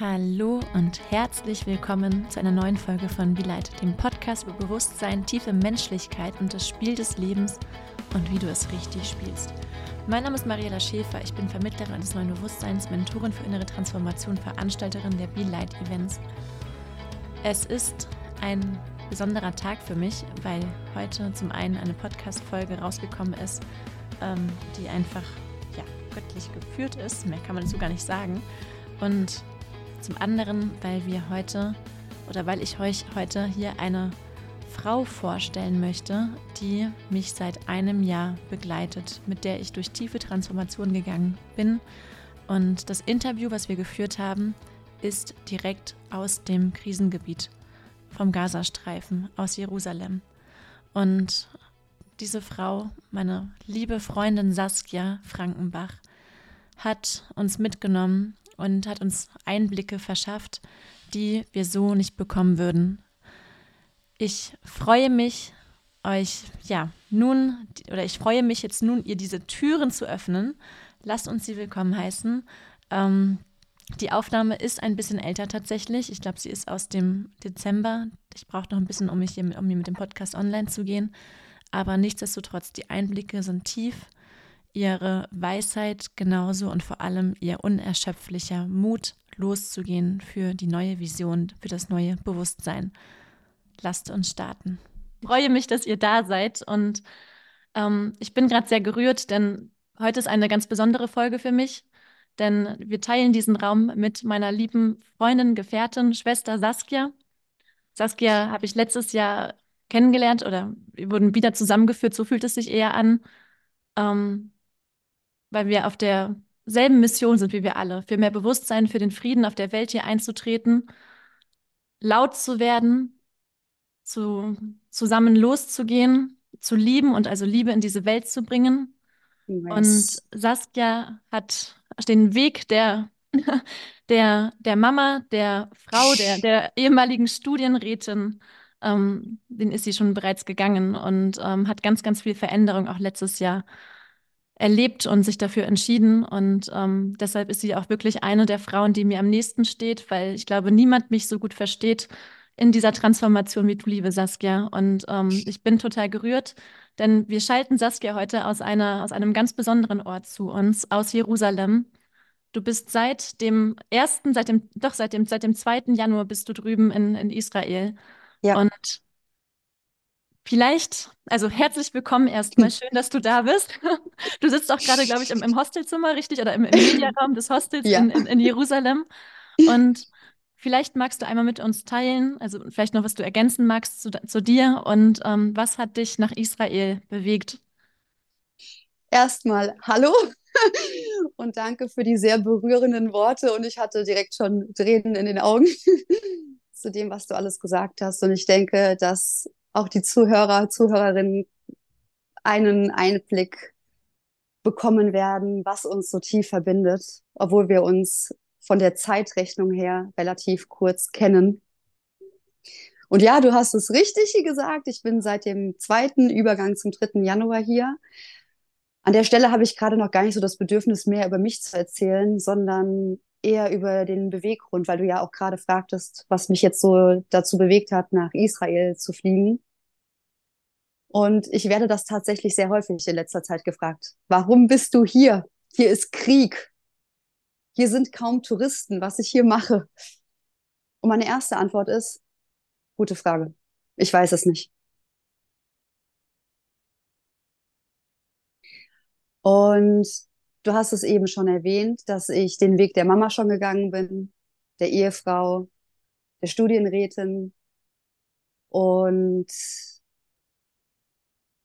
Hallo und herzlich willkommen zu einer neuen Folge von Be Light, dem Podcast über Bewusstsein, tiefe Menschlichkeit und das Spiel des Lebens und wie du es richtig spielst. Mein Name ist Mariela Schäfer, ich bin Vermittlerin des neuen Bewusstseins, Mentorin für innere Transformation, Veranstalterin der Be Light Events. Es ist ein besonderer Tag für mich, weil heute zum einen eine Podcast-Folge rausgekommen ist, ähm, die einfach ja, göttlich geführt ist. Mehr kann man dazu gar nicht sagen. Und zum anderen, weil wir heute oder weil ich euch heute hier eine Frau vorstellen möchte, die mich seit einem Jahr begleitet, mit der ich durch tiefe Transformation gegangen bin. Und das Interview, was wir geführt haben, ist direkt aus dem Krisengebiet vom Gazastreifen, aus Jerusalem. Und diese Frau, meine liebe Freundin Saskia Frankenbach, hat uns mitgenommen und hat uns Einblicke verschafft, die wir so nicht bekommen würden. Ich freue mich, euch ja nun oder ich freue mich jetzt nun, ihr diese Türen zu öffnen. Lasst uns sie willkommen heißen. Ähm, die Aufnahme ist ein bisschen älter tatsächlich. Ich glaube, sie ist aus dem Dezember. Ich brauche noch ein bisschen, um mich hier, um hier mit dem Podcast online zu gehen. Aber nichtsdestotrotz, die Einblicke sind tief ihre Weisheit genauso und vor allem ihr unerschöpflicher Mut, loszugehen für die neue Vision, für das neue Bewusstsein. Lasst uns starten. Ich freue mich, dass ihr da seid und ähm, ich bin gerade sehr gerührt, denn heute ist eine ganz besondere Folge für mich, denn wir teilen diesen Raum mit meiner lieben Freundin, Gefährtin, Schwester Saskia. Saskia habe ich letztes Jahr kennengelernt oder wir wurden wieder zusammengeführt, so fühlt es sich eher an. Ähm, weil wir auf derselben Mission sind wie wir alle, für mehr Bewusstsein, für den Frieden auf der Welt hier einzutreten, laut zu werden, zu, zusammen loszugehen, zu lieben und also Liebe in diese Welt zu bringen. Und Saskia hat den Weg der, der, der Mama, der Frau, der, der ehemaligen Studienrätin, ähm, den ist sie schon bereits gegangen und ähm, hat ganz, ganz viel Veränderung auch letztes Jahr erlebt und sich dafür entschieden. Und ähm, deshalb ist sie auch wirklich eine der Frauen, die mir am nächsten steht, weil ich glaube, niemand mich so gut versteht in dieser Transformation wie du, liebe Saskia. Und ähm, ich bin total gerührt, denn wir schalten Saskia heute aus, einer, aus einem ganz besonderen Ort zu uns, aus Jerusalem. Du bist seit dem ersten, seit dem, doch seit dem, seit dem 2. Januar bist du drüben in, in Israel. Ja. Und Vielleicht, also herzlich willkommen erstmal. Schön, dass du da bist. Du sitzt auch gerade, glaube ich, im, im, Hostelzimmer, richtig? Oder im, im Mediaraum des Hostels ja. in, in, in, Jerusalem. Und vielleicht magst du einmal mit uns teilen, also vielleicht noch, was du ergänzen magst zu, zu dir und ähm, was hat dich nach Israel bewegt? Erstmal hallo und danke für die sehr berührenden Worte. Und ich hatte direkt schon Tränen in den Augen zu dem, was du alles gesagt hast. Und ich denke, dass auch die Zuhörer, Zuhörerinnen einen Einblick bekommen werden, was uns so tief verbindet, obwohl wir uns von der Zeitrechnung her relativ kurz kennen. Und ja, du hast es richtig gesagt. Ich bin seit dem zweiten Übergang zum dritten Januar hier. An der Stelle habe ich gerade noch gar nicht so das Bedürfnis, mehr über mich zu erzählen, sondern eher über den Beweggrund, weil du ja auch gerade fragtest, was mich jetzt so dazu bewegt hat, nach Israel zu fliegen. Und ich werde das tatsächlich sehr häufig in letzter Zeit gefragt. Warum bist du hier? Hier ist Krieg. Hier sind kaum Touristen, was ich hier mache. Und meine erste Antwort ist, gute Frage. Ich weiß es nicht. Und du hast es eben schon erwähnt, dass ich den Weg der Mama schon gegangen bin, der Ehefrau, der Studienrätin. Und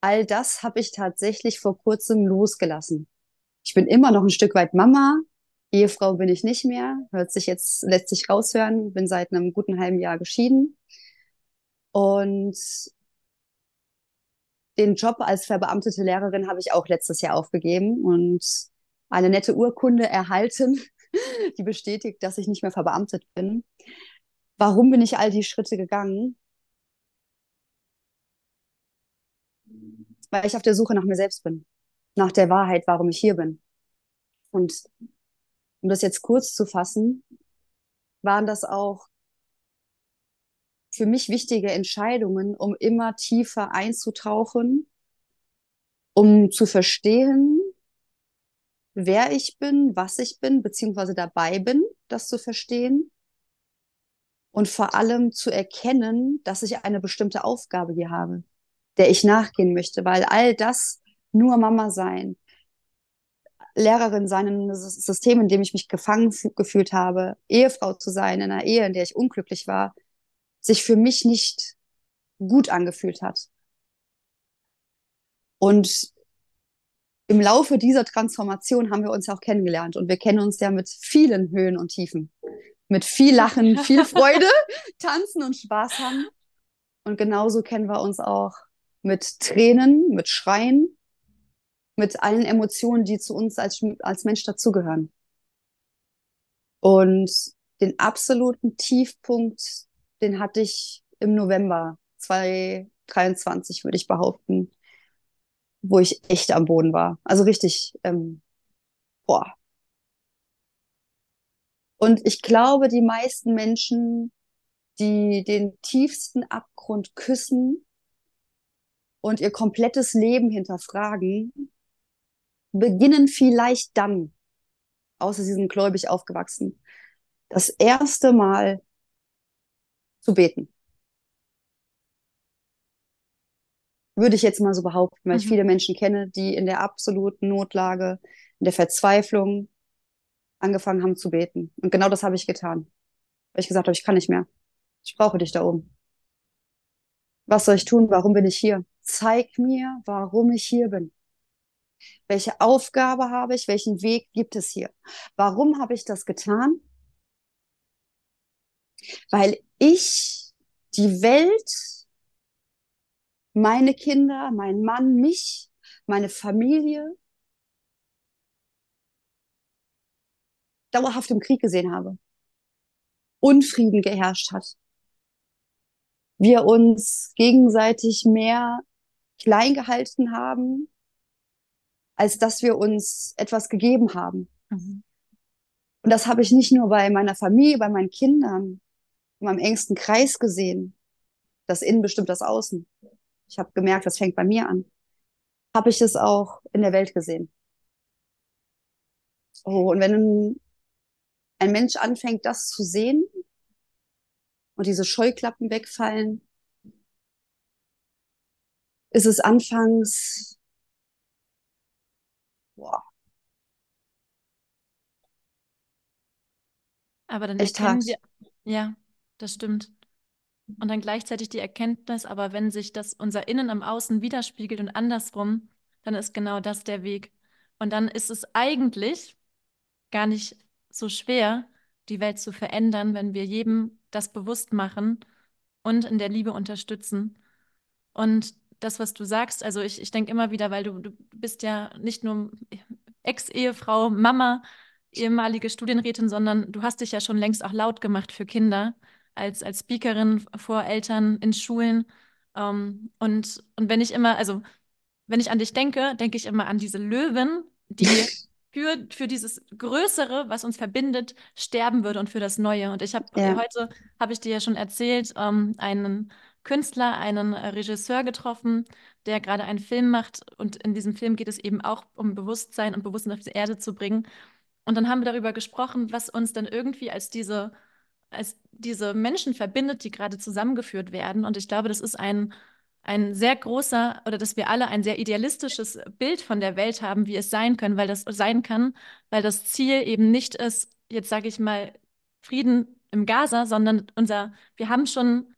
all das habe ich tatsächlich vor kurzem losgelassen. Ich bin immer noch ein Stück weit Mama. Ehefrau bin ich nicht mehr. Hört sich jetzt, lässt sich raushören. Bin seit einem guten halben Jahr geschieden. Und den Job als verbeamtete Lehrerin habe ich auch letztes Jahr aufgegeben und eine nette Urkunde erhalten, die bestätigt, dass ich nicht mehr verbeamtet bin. Warum bin ich all die Schritte gegangen? weil ich auf der Suche nach mir selbst bin, nach der Wahrheit, warum ich hier bin. Und um das jetzt kurz zu fassen, waren das auch für mich wichtige Entscheidungen, um immer tiefer einzutauchen, um zu verstehen, wer ich bin, was ich bin, beziehungsweise dabei bin, das zu verstehen und vor allem zu erkennen, dass ich eine bestimmte Aufgabe hier habe, der ich nachgehen möchte, weil all das nur Mama sein, Lehrerin sein in einem System, in dem ich mich gefangen gefühlt habe, Ehefrau zu sein in einer Ehe, in der ich unglücklich war, sich für mich nicht gut angefühlt hat. Und im Laufe dieser Transformation haben wir uns auch kennengelernt und wir kennen uns ja mit vielen Höhen und Tiefen, mit viel Lachen, viel Freude, Tanzen und Spaß haben. Und genauso kennen wir uns auch mit Tränen, mit Schreien, mit allen Emotionen, die zu uns als, als Mensch dazugehören. Und den absoluten Tiefpunkt, den hatte ich im November 2023, würde ich behaupten, wo ich echt am Boden war. Also richtig, ähm, boah. Und ich glaube, die meisten Menschen, die den tiefsten Abgrund küssen und ihr komplettes Leben hinterfragen, beginnen vielleicht dann, außer sie sind gläubig aufgewachsen, das erste Mal zu beten. Würde ich jetzt mal so behaupten, weil mhm. ich viele Menschen kenne, die in der absoluten Notlage, in der Verzweiflung angefangen haben zu beten. Und genau das habe ich getan. Weil ich gesagt habe, ich kann nicht mehr. Ich brauche dich da oben. Was soll ich tun? Warum bin ich hier? Zeig mir, warum ich hier bin. Welche Aufgabe habe ich? Welchen Weg gibt es hier? Warum habe ich das getan? Weil ich die Welt, meine Kinder, mein Mann, mich, meine Familie dauerhaft im Krieg gesehen habe. Unfrieden geherrscht hat. Wir uns gegenseitig mehr klein gehalten haben, als dass wir uns etwas gegeben haben. Mhm. Und das habe ich nicht nur bei meiner Familie, bei meinen Kindern, in meinem engsten Kreis gesehen. Das Innen bestimmt das Außen. Ich habe gemerkt, das fängt bei mir an. Habe ich es auch in der Welt gesehen. Oh, und wenn ein Mensch anfängt, das zu sehen und diese Scheuklappen wegfallen, ist es anfangs Boah. Aber dann Echt erkennen hart. wir, ja, das stimmt. Und dann gleichzeitig die Erkenntnis, aber wenn sich das unser Innen im Außen widerspiegelt und andersrum, dann ist genau das der Weg. Und dann ist es eigentlich gar nicht so schwer, die Welt zu verändern, wenn wir jedem das bewusst machen und in der Liebe unterstützen. Und das, was du sagst. Also ich, ich denke immer wieder, weil du, du bist ja nicht nur Ex-Ehefrau, Mama, ehemalige Studienrätin, sondern du hast dich ja schon längst auch laut gemacht für Kinder, als, als Speakerin vor Eltern in Schulen. Ähm, und, und wenn ich immer, also wenn ich an dich denke, denke ich immer an diese Löwen, die für, für dieses Größere, was uns verbindet, sterben würde und für das Neue. Und ich habe ja. heute, habe ich dir ja schon erzählt, ähm, einen Künstler, einen äh, Regisseur getroffen, der gerade einen Film macht. Und in diesem Film geht es eben auch um Bewusstsein und Bewusstsein auf die Erde zu bringen. Und dann haben wir darüber gesprochen, was uns dann irgendwie als diese, als diese Menschen verbindet, die gerade zusammengeführt werden. Und ich glaube, das ist ein, ein sehr großer oder dass wir alle ein sehr idealistisches Bild von der Welt haben, wie es sein können, weil das sein kann, weil das Ziel eben nicht ist, jetzt sage ich mal, Frieden im Gaza, sondern unser, wir haben schon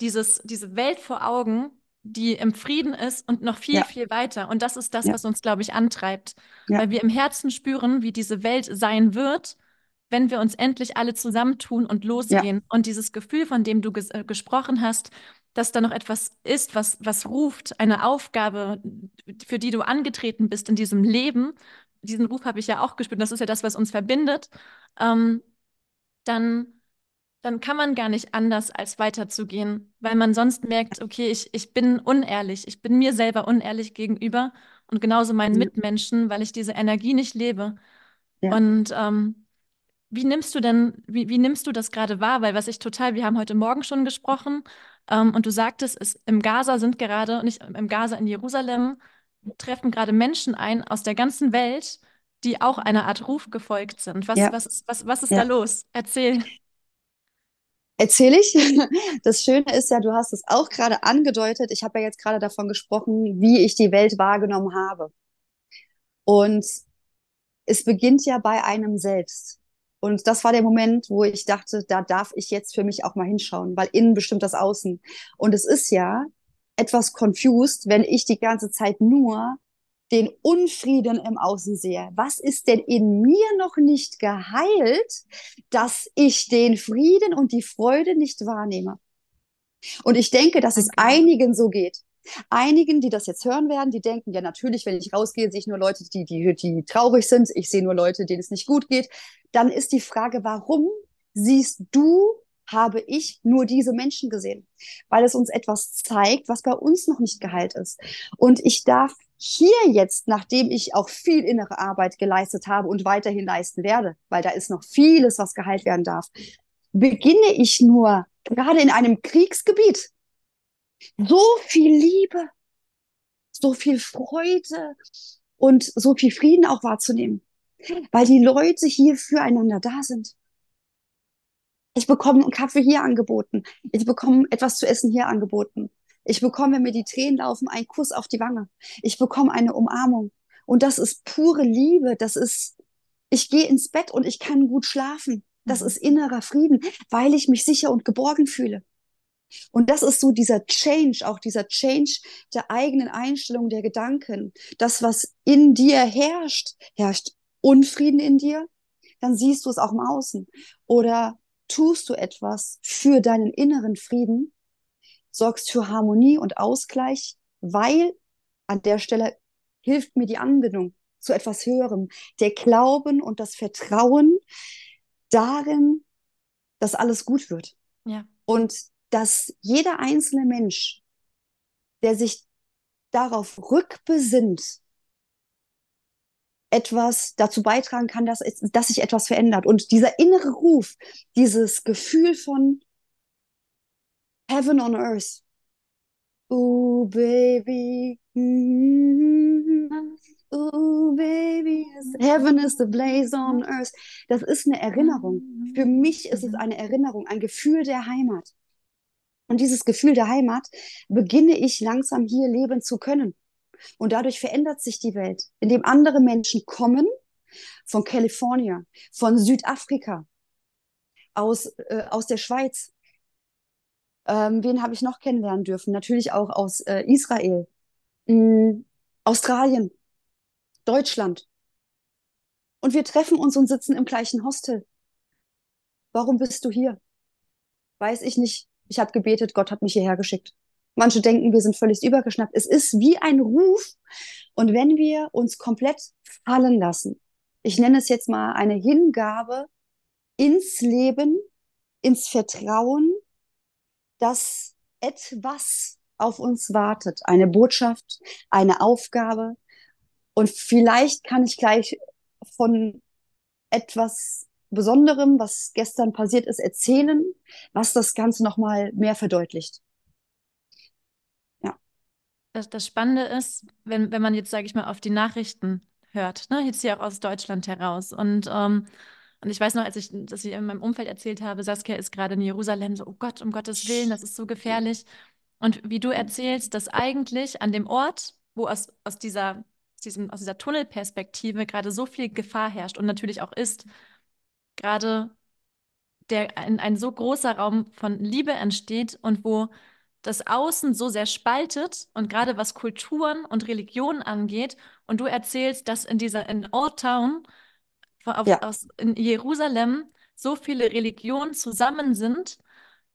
dieses, diese Welt vor Augen, die im Frieden ist und noch viel, ja. viel weiter. Und das ist das, ja. was uns, glaube ich, antreibt. Ja. Weil wir im Herzen spüren, wie diese Welt sein wird, wenn wir uns endlich alle zusammentun und losgehen. Und dieses Gefühl, von dem du ges äh, gesprochen hast, dass da noch etwas ist, was, was ruft, eine Aufgabe, für die du angetreten bist in diesem Leben, diesen Ruf habe ich ja auch gespürt, das ist ja das, was uns verbindet, ähm, dann dann kann man gar nicht anders, als weiterzugehen, weil man sonst merkt, okay, ich, ich bin unehrlich, ich bin mir selber unehrlich gegenüber und genauso meinen ja. Mitmenschen, weil ich diese Energie nicht lebe. Ja. Und ähm, wie nimmst du denn, wie, wie nimmst du das gerade wahr? Weil was ich total, wir haben heute Morgen schon gesprochen ähm, und du sagtest, es, im Gaza sind gerade, nicht im Gaza, in Jerusalem, treffen gerade Menschen ein aus der ganzen Welt, die auch einer Art Ruf gefolgt sind. Was, Ja, was, ist- was, was ist ja. da los? Erzähl. Erzähle ich. Das Schöne ist ja, du hast es auch gerade angedeutet. Ich habe ja jetzt gerade davon gesprochen, wie ich die Welt wahrgenommen habe. Und es beginnt ja bei einem selbst. Und das war der Moment, wo ich dachte, da darf ich jetzt für mich auch mal hinschauen, weil innen bestimmt das Außen. Und es ist ja etwas confused, wenn ich die ganze Zeit nur den Unfrieden im Außen sehe. Was ist denn in mir noch nicht geheilt, dass ich den Frieden und die Freude nicht wahrnehme? Und ich denke, dass es Danke. einigen so geht. Einigen, die das jetzt hören werden, die denken, ja, natürlich, wenn ich rausgehe, sehe ich nur Leute, die, die, die traurig sind. Ich sehe nur Leute, denen es nicht gut geht. Dann ist die Frage, warum siehst du, habe ich nur diese Menschen gesehen? Weil es uns etwas zeigt, was bei uns noch nicht geheilt ist. Und ich darf hier jetzt, nachdem ich auch viel innere Arbeit geleistet habe und weiterhin leisten werde, weil da ist noch vieles, was geheilt werden darf, beginne ich nur gerade in einem Kriegsgebiet so viel Liebe, so viel Freude und so viel Frieden auch wahrzunehmen, weil die Leute hier füreinander da sind. Ich bekomme einen Kaffee hier angeboten. Ich bekomme etwas zu essen hier angeboten. Ich bekomme, wenn mir die Tränen laufen, einen Kuss auf die Wange. Ich bekomme eine Umarmung. Und das ist pure Liebe. Das ist, ich gehe ins Bett und ich kann gut schlafen. Das Mhm. ist innerer Frieden, weil ich mich sicher und geborgen fühle. Und das ist so dieser Change, auch dieser Change der eigenen Einstellung, der Gedanken. Das, was in dir herrscht, herrscht Unfrieden in dir, dann siehst du es auch im Außen. Oder tust du etwas für deinen inneren Frieden, sorgst für Harmonie und Ausgleich, weil an der Stelle hilft mir die Anbindung zu etwas Höherem, der Glauben und das Vertrauen darin, dass alles gut wird. Ja. Und dass jeder einzelne Mensch, der sich darauf rückbesinnt, etwas dazu beitragen kann, dass, dass sich etwas verändert. Und dieser innere Ruf, dieses Gefühl von Heaven on Earth. Oh, baby. Oh, baby. Heaven is the blaze on earth. Das ist eine Erinnerung. Für mich ist es eine Erinnerung, ein Gefühl der Heimat. Und dieses Gefühl der Heimat beginne ich langsam hier leben zu können. Und dadurch verändert sich die Welt, indem andere Menschen kommen von Kalifornien, von Südafrika, aus, äh, aus der Schweiz. Ähm, wen habe ich noch kennenlernen dürfen? Natürlich auch aus äh, Israel, mh, Australien, Deutschland. Und wir treffen uns und sitzen im gleichen Hostel. Warum bist du hier? Weiß ich nicht. Ich habe gebetet, Gott hat mich hierher geschickt. Manche denken, wir sind völlig übergeschnappt. Es ist wie ein Ruf. Und wenn wir uns komplett fallen lassen, ich nenne es jetzt mal eine Hingabe ins Leben, ins Vertrauen, dass etwas auf uns wartet, eine Botschaft, eine Aufgabe. Und vielleicht kann ich gleich von etwas Besonderem, was gestern passiert ist, erzählen, was das Ganze nochmal mehr verdeutlicht. Das, das Spannende ist, wenn, wenn man jetzt, sage ich mal, auf die Nachrichten hört, ne, jetzt hier auch aus Deutschland heraus. Und, ähm, und ich weiß noch, als ich das in meinem Umfeld erzählt habe, Saskia ist gerade in Jerusalem, so, oh Gott, um Gottes Willen, das ist so gefährlich. Und wie du erzählst, dass eigentlich an dem Ort, wo aus, aus dieser, aus diesem, aus dieser Tunnelperspektive gerade so viel Gefahr herrscht und natürlich auch ist, gerade der, ein, ein so großer Raum von Liebe entsteht und wo das Außen so sehr spaltet und gerade was Kulturen und Religionen angeht. Und du erzählst, dass in dieser, in Old Town, auf, Ja. aus, in Jerusalem, so viele Religionen zusammen sind,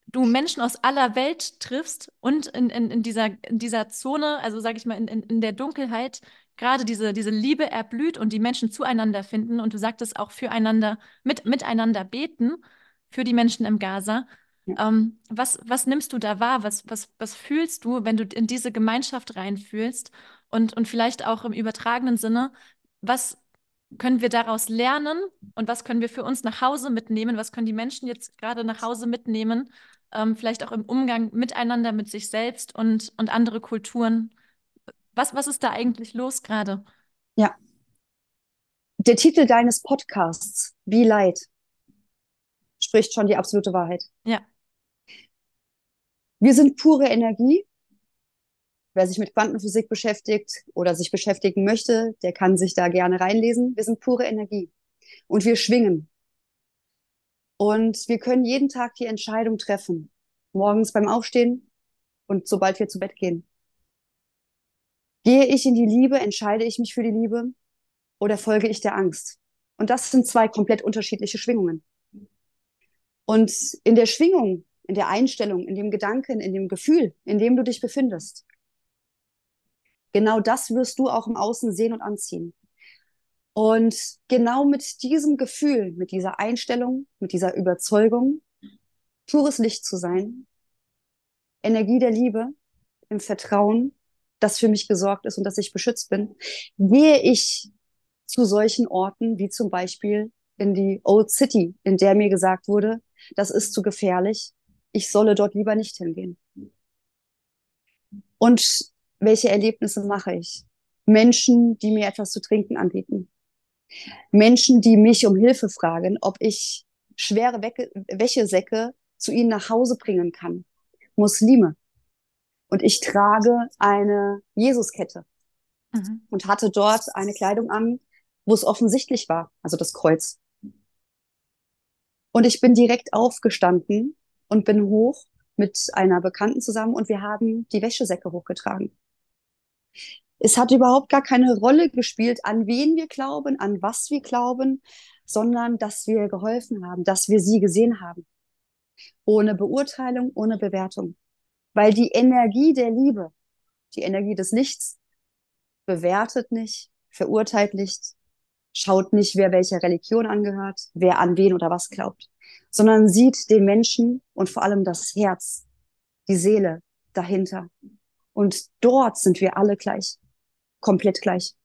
du Menschen aus aller Welt triffst und in, in, in dieser, in dieser Zone, also sage ich mal, in, in, in der Dunkelheit, gerade diese, diese Liebe erblüht und die Menschen zueinander finden. Und du sagtest auch füreinander, mit, miteinander beten für die Menschen im Gaza. Ja. Ähm, was, was nimmst du da wahr? Was, was, was fühlst du, wenn du in diese Gemeinschaft reinfühlst? Und, und vielleicht auch im übertragenen Sinne, was, können wir daraus lernen und was können wir für uns nach Hause mitnehmen? Was können die Menschen jetzt gerade nach Hause mitnehmen? Ähm, vielleicht auch im Umgang miteinander, mit sich selbst und, und andere Kulturen. Was, was ist da eigentlich los gerade? Ja. Der Titel deines Podcasts, Be Light, spricht schon die absolute Wahrheit. Ja. Wir sind pure Energie. Wer sich mit Quantenphysik beschäftigt oder sich beschäftigen möchte, der kann sich da gerne reinlesen. Wir sind pure Energie und wir schwingen. Und wir können jeden Tag die Entscheidung treffen. Morgens beim Aufstehen und sobald wir zu Bett gehen. Gehe ich in die Liebe, entscheide ich mich für die Liebe oder folge ich der Angst? Und das sind zwei komplett unterschiedliche Schwingungen. Und in der Schwingung, in der Einstellung, in dem Gedanken, in dem Gefühl, in dem du dich befindest, Genau das wirst du auch im Außen sehen und anziehen. Und genau mit diesem Gefühl, mit dieser Einstellung, mit dieser Überzeugung, pures Licht zu sein, Energie der Liebe, im Vertrauen, dass für mich gesorgt ist und dass ich beschützt bin, gehe ich zu solchen Orten wie zum Beispiel in die Old City, in der mir gesagt wurde, das ist zu gefährlich, ich solle dort lieber nicht hingehen. Und welche Erlebnisse mache ich? Menschen, die mir etwas zu trinken anbieten. Menschen, die mich um Hilfe fragen, ob ich schwere Wäschesäcke zu ihnen nach Hause bringen kann. Muslime. Und ich trage eine Jesuskette mhm. und hatte dort eine Kleidung an, wo es offensichtlich war, also das Kreuz. Und ich bin direkt aufgestanden und bin hoch mit einer Bekannten zusammen und wir haben die Wäschesäcke hochgetragen. Es hat überhaupt gar keine Rolle gespielt, an wen wir glauben, an was wir glauben, sondern dass wir geholfen haben, dass wir sie gesehen haben. Ohne Beurteilung, ohne Bewertung. Weil die Energie der Liebe, die Energie des Lichts, bewertet nicht, verurteilt nicht, schaut nicht, wer welcher Religion angehört, wer an wen oder was glaubt, sondern sieht den Menschen und vor allem das Herz, die Seele dahinter. Und dort sind wir alle gleich, komplett gleich.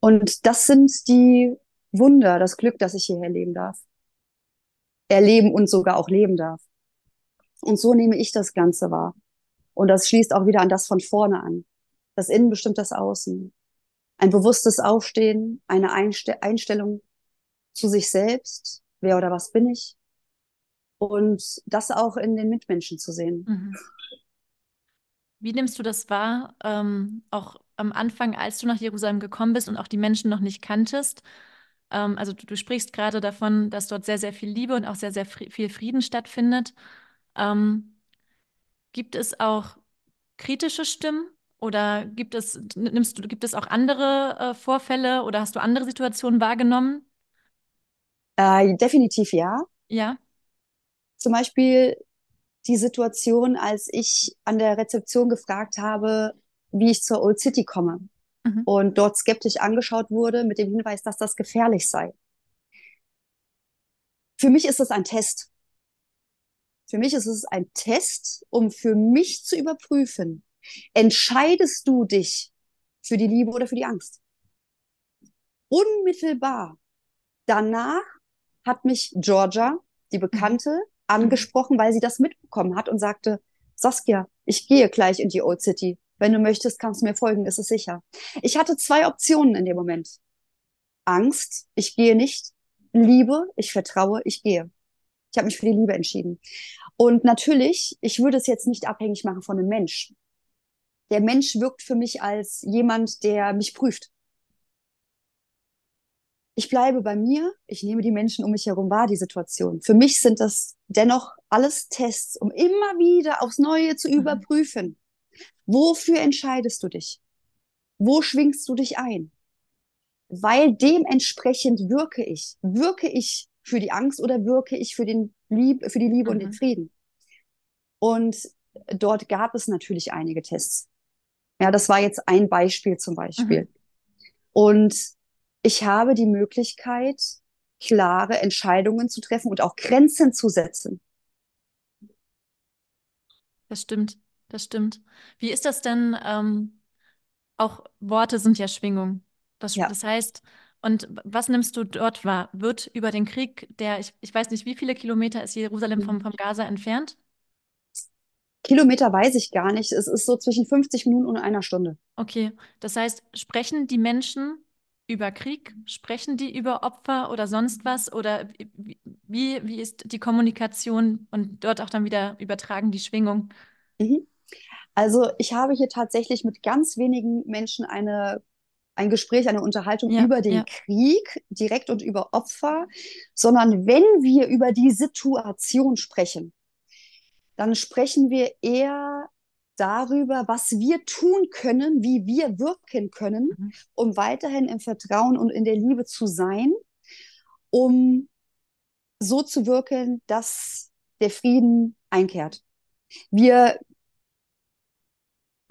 Und das sind die Wunder, das Glück, das ich hierher leben darf. Erleben und sogar auch leben darf. Und so nehme ich das Ganze wahr. Und das schließt auch wieder an das von vorne an. Das Innen bestimmt das Außen. Ein bewusstes Aufstehen, eine Einste Einstellung zu sich selbst. Wer oder was bin ich? Und das auch in den Mitmenschen zu sehen. Mhm. Wie nimmst du das wahr, ähm, auch am Anfang, als du nach Jerusalem gekommen bist und auch die Menschen noch nicht kanntest? Ähm, also du, du, sprichst gerade davon, dass dort sehr, sehr viel Liebe und auch sehr, sehr viel Frieden stattfindet. Ähm, gibt es auch kritische Stimmen oder gibt es, nimmst du, gibt es auch andere äh, Vorfälle oder hast du andere Situationen wahrgenommen? Äh, definitiv ja. Ja. Zum Beispiel die Situation, als ich an der Rezeption gefragt habe, wie ich zur Old City komme mhm. und dort skeptisch angeschaut wurde mit dem Hinweis, dass das gefährlich sei. Für mich ist es ein Test. Für mich ist es ein Test, um für mich zu überprüfen, entscheidest du dich für die Liebe oder für die Angst? Unmittelbar danach hat mich Georgia, die Bekannte, angesprochen, weil sie das mitbekommen hat und sagte, Saskia, ich gehe gleich in die Old City. Wenn du möchtest, kannst du mir folgen, ist es sicher. Ich hatte zwei Optionen in dem Moment. Angst, ich gehe nicht. Liebe, ich vertraue, ich gehe. Ich habe mich für die Liebe entschieden. Und natürlich, ich würde es jetzt nicht abhängig machen von einem Mensch. Der Mensch wirkt für mich als jemand, der mich prüft ich bleibe bei mir, ich nehme die Menschen um mich herum wahr, die Situation. Für mich sind das dennoch alles Tests, um immer wieder aufs Neue zu mhm. überprüfen. Wofür entscheidest du dich? Wo schwingst du dich ein? Weil dementsprechend wirke ich. Wirke ich für die Angst oder wirke ich für, den Lieb für die Liebe mhm. und den mhm. Frieden? Und dort gab es natürlich einige Tests. Ja, das war jetzt ein Beispiel zum Beispiel. Mhm. Und ich habe die Möglichkeit, klare Entscheidungen zu treffen und auch Grenzen zu setzen. Das stimmt, das stimmt. Wie ist das denn? Ähm, auch Worte sind ja Schwingung. Das, Ja. das heißt, und was nimmst du dort wahr? Wird über den Krieg, der, ich, ich weiß nicht, wie viele Kilometer ist Jerusalem vom, vom Gaza entfernt? Kilometer weiß ich gar nicht. Es ist so zwischen 50 Minuten und einer Stunde. Okay, das heißt, sprechen die Menschen über Krieg? Sprechen die über Opfer oder sonst was? Oder wie, wie, ist die Kommunikation und dort auch dann wieder übertragen die Schwingung? Mhm. Also ich habe hier tatsächlich mit ganz wenigen Menschen eine, ein Gespräch, eine Unterhaltung Ja, über den ja. Krieg direkt und über Opfer, sondern wenn wir über die Situation sprechen, dann sprechen wir eher darüber, was wir tun können, wie wir wirken können, Mhm. um weiterhin im Vertrauen und in der Liebe zu sein, um so zu wirken, dass der Frieden einkehrt. Wir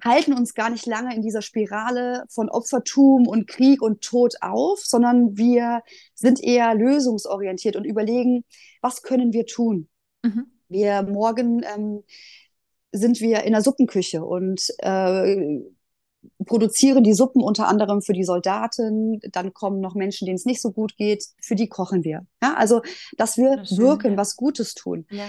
halten uns gar nicht lange in dieser Spirale von Opfertum und Krieg und Tod auf, sondern wir sind eher lösungsorientiert und überlegen, was können wir tun? Mhm. Wir morgen ähm, sind wir in der Suppenküche und äh, produzieren die Suppen unter anderem für die Soldaten. Dann kommen noch Menschen, denen es nicht so gut geht. Für die kochen wir. Ja, also, dass wir Das wirken, was Gutes tun. Ja.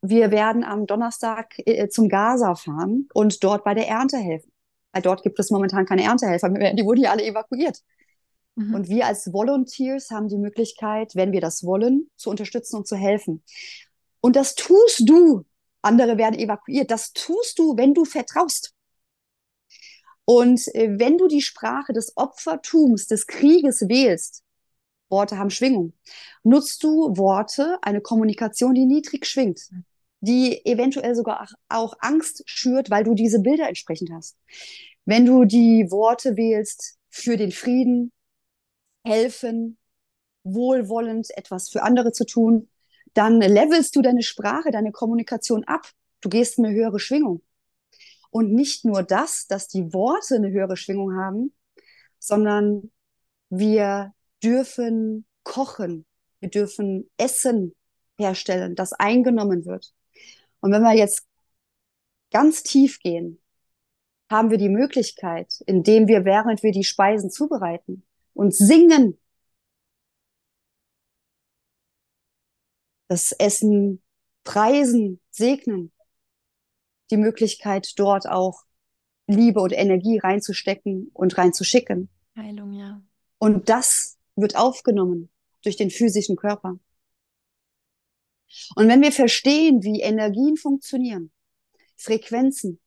Wir werden am Donnerstag äh, zum Gaza fahren und dort bei der Ernte helfen. Weil dort gibt es momentan keine Erntehelfer mehr. Die wurden ja alle evakuiert. Mhm. Und wir als Volunteers haben die Möglichkeit, wenn wir das wollen, zu unterstützen und zu helfen. Und das tust du. Andere werden evakuiert. Das tust du, wenn du vertraust. Und äh, wenn du die Sprache des Opfertums, des Krieges wählst, Worte haben Schwingung, nutzt du Worte, eine Kommunikation, die niedrig schwingt, die eventuell sogar auch- Angst schürt, weil du diese Bilder entsprechend hast. Wenn du die Worte wählst für den Frieden, helfen, wohlwollend etwas für andere zu tun, dann levelst du deine Sprache, deine Kommunikation ab. Du gehst in eine höhere Schwingung. Und nicht nur das, dass die Worte eine höhere Schwingung haben, sondern wir dürfen kochen, wir dürfen Essen herstellen, das eingenommen wird. Und wenn wir jetzt ganz tief gehen, haben wir die Möglichkeit, indem wir, während wir die Speisen zubereiten und singen, das Essen preisen, segnen, die Möglichkeit, dort auch Liebe und Energie reinzustecken und reinzuschicken. Heilung, ja. Und das wird aufgenommen durch den physischen Körper. Und wenn wir verstehen, wie Energien funktionieren, Frequenzen,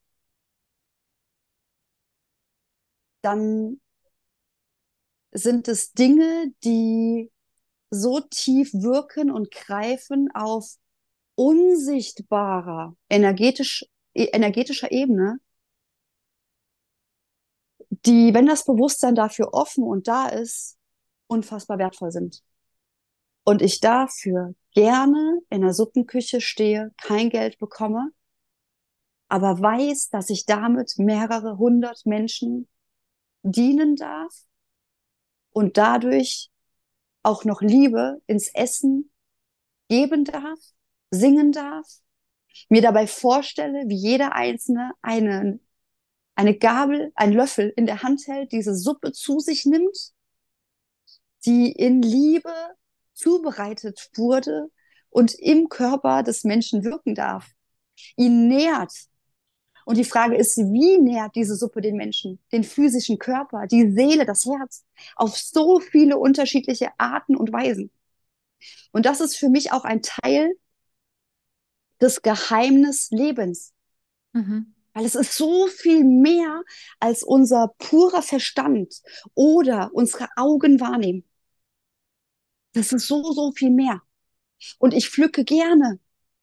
dann sind es Dinge, die so tief wirken und greifen auf unsichtbarer energetisch, energetischer Ebene, die, wenn das Bewusstsein dafür offen und da ist, unfassbar wertvoll sind. Und ich dafür gerne in der Suppenküche stehe, kein Geld bekomme, aber weiß, dass ich damit mehrere hundert Menschen dienen darf und dadurch auch noch Liebe ins Essen geben darf, singen darf, mir dabei vorstelle, wie jeder Einzelne eine, eine Gabel, einen Löffel in der Hand hält, diese Suppe zu sich nimmt, die in Liebe zubereitet wurde und im Körper des Menschen wirken darf, ihn nährt. Und die Frage ist, wie nährt diese Suppe den Menschen, den physischen Körper, die Seele, das Herz, auf so viele unterschiedliche Arten und Weisen. Und das ist für mich auch ein Teil des Geheimnis Lebens. Mhm. Weil es ist so viel mehr als unser purer Verstand oder unsere Augen wahrnehmen. Das ist so, so viel mehr. Und ich pflücke gerne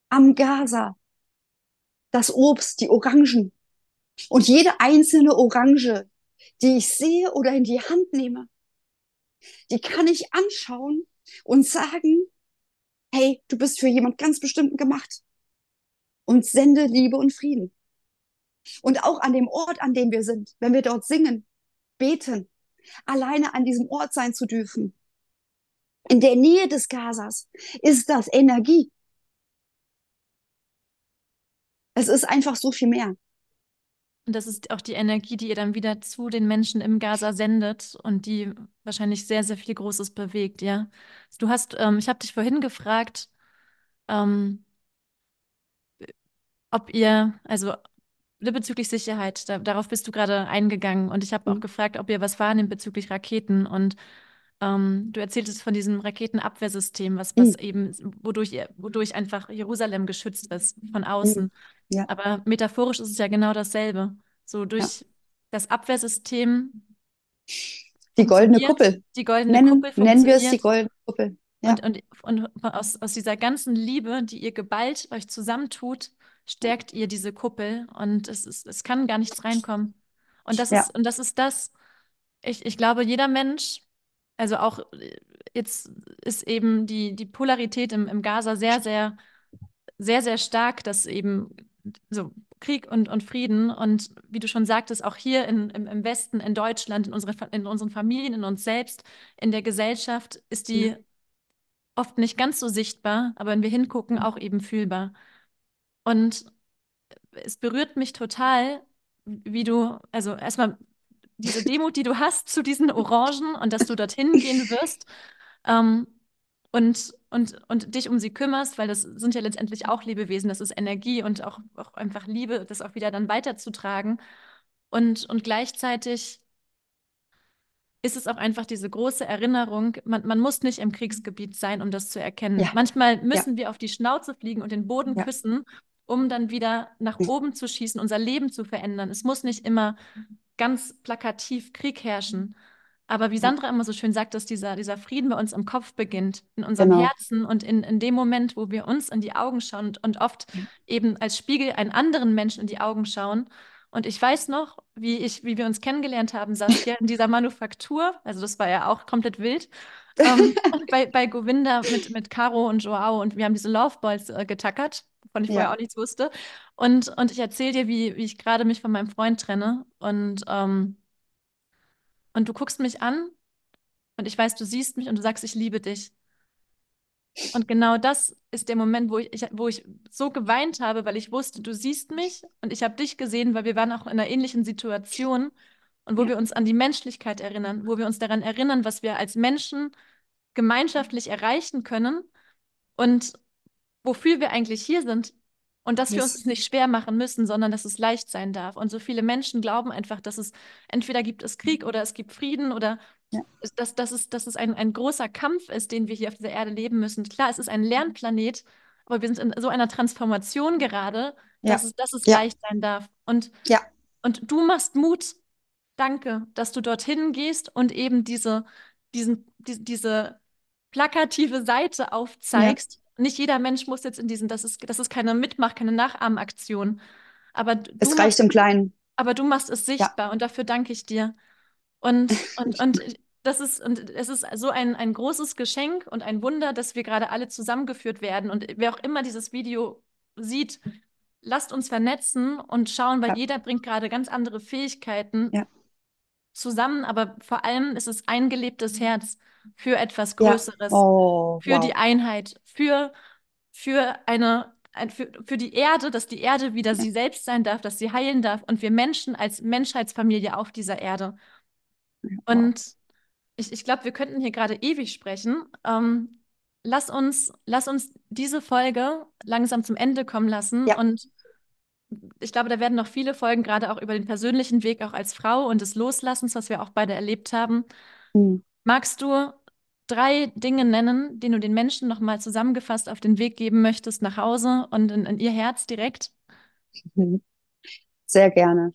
am Gaza das Obst, die Orangen. Und jede einzelne Orange, die ich sehe oder in die Hand nehme, die kann ich anschauen und sagen, hey, du bist für jemand ganz bestimmten gemacht. Und sende Liebe und Frieden. Und auch an dem Ort, an dem wir sind, wenn wir dort singen, beten, alleine an diesem Ort sein zu dürfen. In der Nähe des Gazas ist das Energie. Es ist einfach so viel mehr. Und das ist auch die Energie, die ihr dann wieder zu den Menschen im Gaza sendet und die wahrscheinlich sehr, sehr viel Großes bewegt, ja. Du hast, ähm, ich habe dich vorhin gefragt, ähm, ob ihr, also bezüglich Sicherheit, da, darauf bist du gerade eingegangen und ich habe auch Mhm. gefragt, ob ihr was wahrnehmt bezüglich Raketen und ähm, du erzähltest von diesem Raketenabwehrsystem, was, was Mhm. eben, wodurch, wodurch einfach Jerusalem geschützt ist von Mhm. außen. Ja, Aber metaphorisch ist es ja genau dasselbe. So ja. durch das Abwehrsystem Die goldene Kuppel. die goldene Nennen, Kuppel nennen wir es die goldene Kuppel. Ja, und, und, und aus, aus dieser ganzen Liebe, die ihr geballt euch zusammentut, stärkt ihr diese Kuppel und es ist, es kann gar nichts reinkommen. Und das ja, ist, und das ist das, ich, ich glaube, jeder Mensch, also auch äh, jetzt ist eben die, die Polarität im, im Gaza sehr, sehr, sehr, sehr stark, dass eben so Krieg und, und Frieden und wie du schon sagtest, auch hier in, im, im Westen, in Deutschland, in, unsere, in unseren Familien, in uns selbst, in der Gesellschaft ist die ja. oft nicht ganz so sichtbar, aber wenn wir hingucken, auch eben fühlbar. Und es berührt mich total, wie du, also erstmal diese Demut, die du hast zu diesen Orangen und dass du dorthin gehen wirst ähm, und, und, und dich um sie kümmerst, weil das sind ja letztendlich auch Lebewesen, das ist Energie und auch, auch einfach Liebe, das auch wieder dann weiterzutragen. Und, und gleichzeitig ist es auch einfach diese große Erinnerung, man, man muss nicht im Kriegsgebiet sein, um das zu erkennen. Ja, Manchmal ja, müssen wir auf die Schnauze fliegen und den Boden ja. küssen, um dann wieder nach oben zu schießen, unser Leben zu verändern. Es muss nicht immer ganz plakativ Krieg herrschen. Aber wie Sandra immer so schön sagt, dass dieser, dieser Frieden bei uns im Kopf beginnt, in unserem genau. Herzen und in, in dem Moment, wo wir uns in die Augen schauen und, und oft eben als Spiegel einen anderen Menschen in die Augen schauen. Und ich weiß noch, wie ich, wie wir uns kennengelernt haben, Saskia, in dieser Manufaktur. Also das war ja auch komplett wild. Ähm, bei, bei Govinda mit, mit Caro und Joao und wir haben diese Loveballs äh, getackert, wovon ich vorher Ja, auch nichts wusste. Und, und ich erzähle dir, wie, wie ich gerade mich von meinem Freund trenne. Und, ähm, und du guckst mich an und ich weiß, du siehst mich und du sagst, ich liebe dich. Und genau das ist der Moment, wo ich, ich, wo ich so geweint habe, weil ich wusste, du siehst mich und ich habe dich gesehen, weil wir waren auch in einer ähnlichen Situation und wo ja, wir uns an die Menschlichkeit erinnern, wo wir uns daran erinnern, was wir als Menschen gemeinschaftlich erreichen können und wofür wir eigentlich hier sind. Und dass wir uns yes. es nicht schwer machen müssen, sondern dass es leicht sein darf. Und so viele Menschen glauben einfach, dass es entweder gibt es Krieg oder es gibt Frieden oder Ja, dass, dass es, dass es ein, ein großer Kampf ist, den wir hier auf dieser Erde leben müssen. Klar, es ist ein Lernplanet, aber wir sind in so einer Transformation gerade, dass ja, es, dass es ja, leicht sein darf. Und, ja, und du machst Mut. Danke, dass du dorthin gehst und eben diese, diesen, die, diese plakative Seite aufzeigst. Nicht jeder Mensch muss jetzt in diesen, das ist, das ist keine Mitmach, keine Nachahmaktion. Aber du Es machst, reicht im Kleinen. aber du machst es Ja, sichtbar und dafür danke ich dir. Und, und, und das ist, und es ist so ein, ein großes Geschenk und ein Wunder, dass wir gerade alle zusammengeführt werden. Und wer auch immer dieses Video sieht, lasst uns vernetzen und schauen, weil ja, jeder bringt gerade ganz andere Fähigkeiten ja, zusammen, aber vor allem ist es ein gelebtes Herz für etwas ja. Größeres, Oh, für die wow. Einheit, für, für eine, ein, für, für die Erde, dass die Erde wieder Ja, sie selbst sein darf, dass sie heilen darf und wir Menschen als Menschheitsfamilie auf dieser Erde. Und ich, ich glaube, wir könnten hier gerade ewig sprechen. Ähm, lass uns, lass uns diese Folge langsam zum Ende kommen lassen. Ja, Und ich glaube, da werden noch viele Folgen, gerade auch über den persönlichen Weg, auch als Frau und des Loslassens, was wir auch beide erlebt haben. hm. Magst du drei Dinge nennen, die du den Menschen nochmal zusammengefasst auf den Weg geben möchtest nach Hause und in, in ihr Herz direkt? Mhm. Sehr gerne.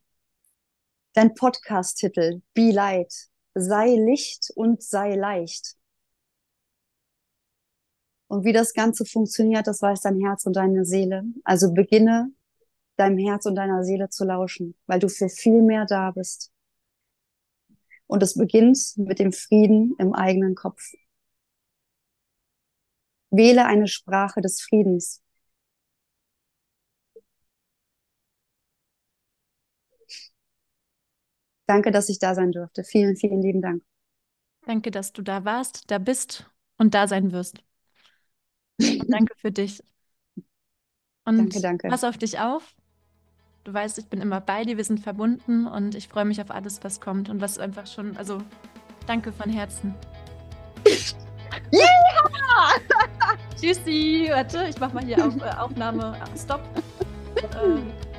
Dein Podcast-Titel, Be Light. Sei Licht und sei leicht. Und wie das Ganze funktioniert, das weiß dein Herz und deine Seele. Also beginne deinem Herz und deiner Seele zu lauschen, weil du für viel mehr da bist. Und es beginnt mit dem Frieden im eigenen Kopf. Wähle eine Sprache des Friedens. Danke, dass ich da sein durfte. Vielen, vielen lieben Dank. Danke, dass du da warst, da bist und da sein wirst. Und danke für dich. Und Danke, danke. pass auf dich auf Du weißt, ich bin immer bei dir, wir sind verbunden und ich freue mich auf alles, was kommt und was einfach schon, also danke von Herzen. Ja! Tschüssi. Warte, ich mach mal hier auf, äh, Aufnahme. Stopp. Äh,